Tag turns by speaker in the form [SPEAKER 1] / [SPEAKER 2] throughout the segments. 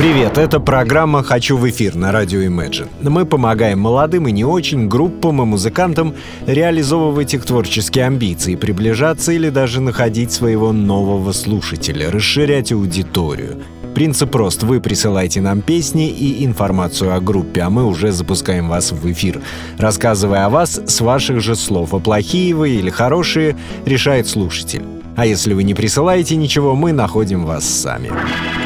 [SPEAKER 1] Привет, это программа «Хочу в эфир» на радио Imagine. Мы помогаем молодым и не очень группам и музыкантам реализовывать их творческие амбиции, приближаться или даже находить своего нового слушателя, расширять аудиторию. Принцип прост. Вы присылаете нам песни и информацию о группе, а мы уже запускаем вас в эфир, рассказывая о вас с ваших же слов. А плохие вы или хорошие решает слушатель. А если вы не присылаете ничего, мы находим вас сами.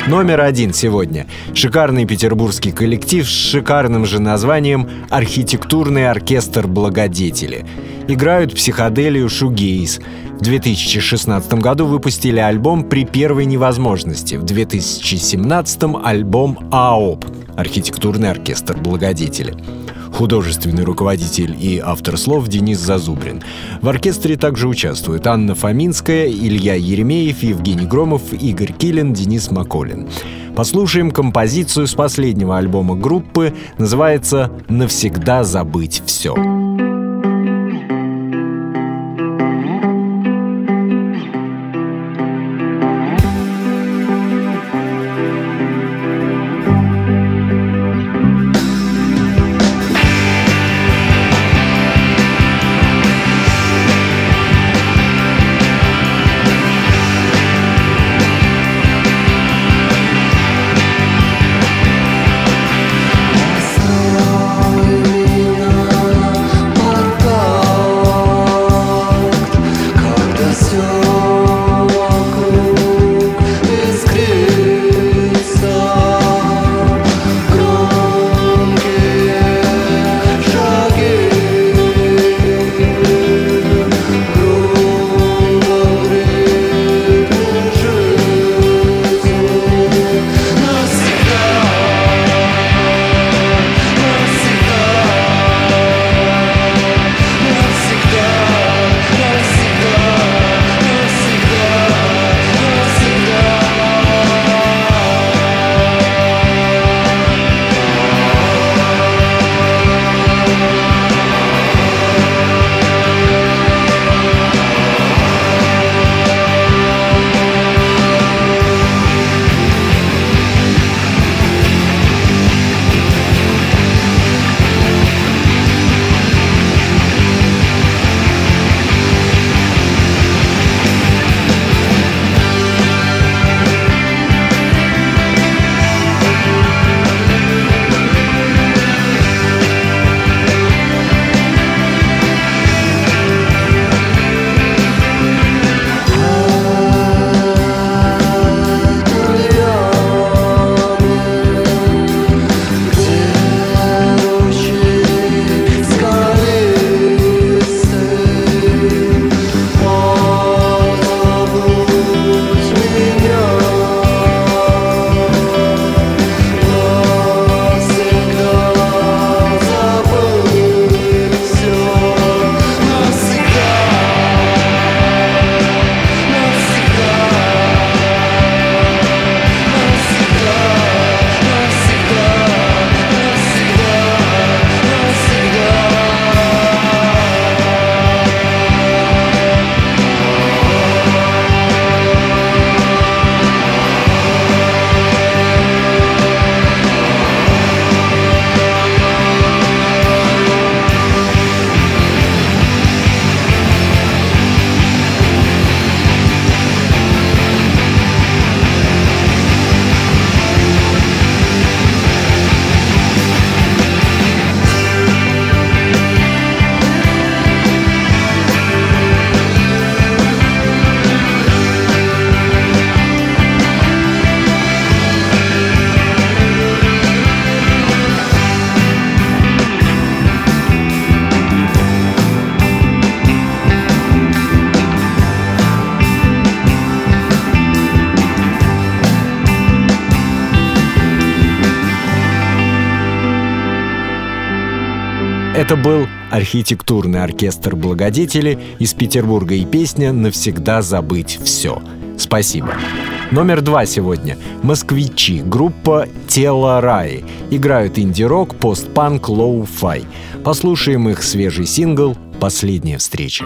[SPEAKER 1] Номер один сегодня. Шикарный петербургский коллектив с шикарным же названием «Архитектурный оркестр благодетели». Играют психоделию шугейс. В 2016 году выпустили альбом «При первой невозможности». В 2017 альбом «АОП» — «Архитектурный оркестр благодетели» художественный руководитель и автор слов Денис Зазубрин. В оркестре также участвуют Анна Фоминская, Илья Еремеев, Евгений Громов, Игорь Килин, Денис Маколин. Послушаем композицию с последнего альбома группы, называется «Навсегда забыть все». Это был архитектурный оркестр «Благодетели» из Петербурга и песня «Навсегда забыть все». Спасибо. Номер два сегодня. Москвичи. Группа «Тело Раи». Играют инди-рок, постпанк, lo-fi. Послушаем их свежий сингл «Последняя встреча».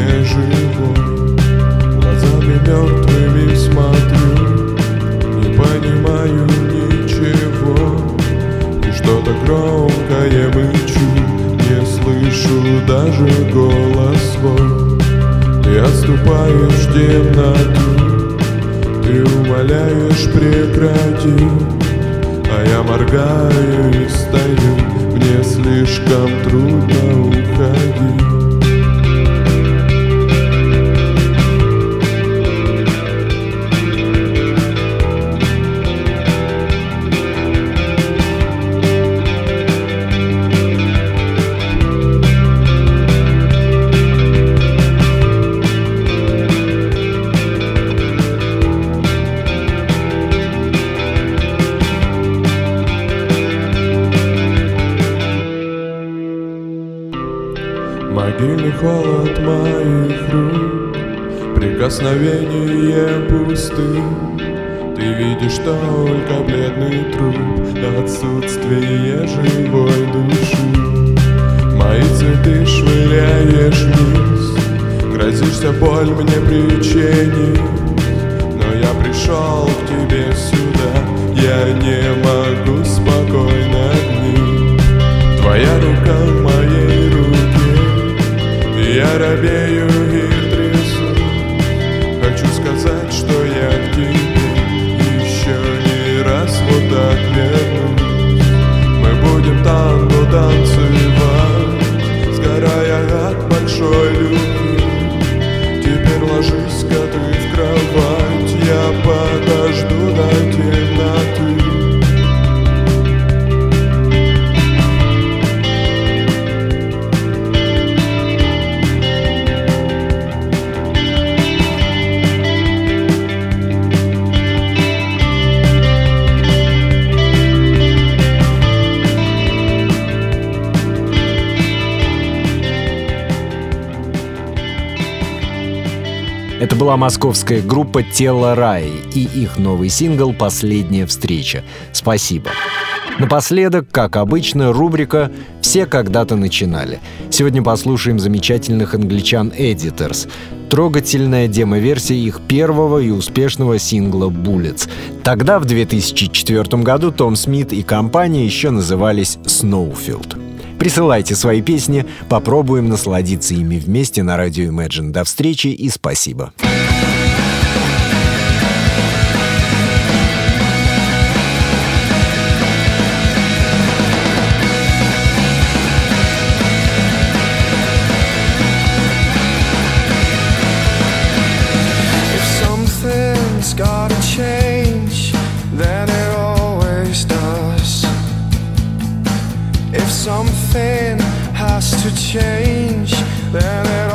[SPEAKER 2] Не живой Глазами мертвыми смотрю Не понимаю ничего. И что-то громкое мычу Не слышу даже голос свой. Ты отступаешь темноту Ты умоляешь прекрати А я моргаю и стою Мне слишком трудно уходить живой души. Мои цветы швыряешь вниз. Грозишься боль мне причинить Но я пришел к тебе сюда. Я не могу спокойно дни Твоя рука в моей руке. Я робею
[SPEAKER 1] была московская группа «Тело Раи» и их новый сингл «Последняя встреча». Спасибо. Напоследок, как обычно, рубрика «Все когда-то начинали». Сегодня послушаем замечательных англичан Editors. Трогательная демо-версия их первого и успешного сингла «Bullets». Тогда, в 2004 году, Том Смит и компания еще назывались «Snowfield». Присылайте свои песни, попробуем насладиться ими вместе на радио Imagine. До встречи и спасибо.
[SPEAKER 3] If something has to change, then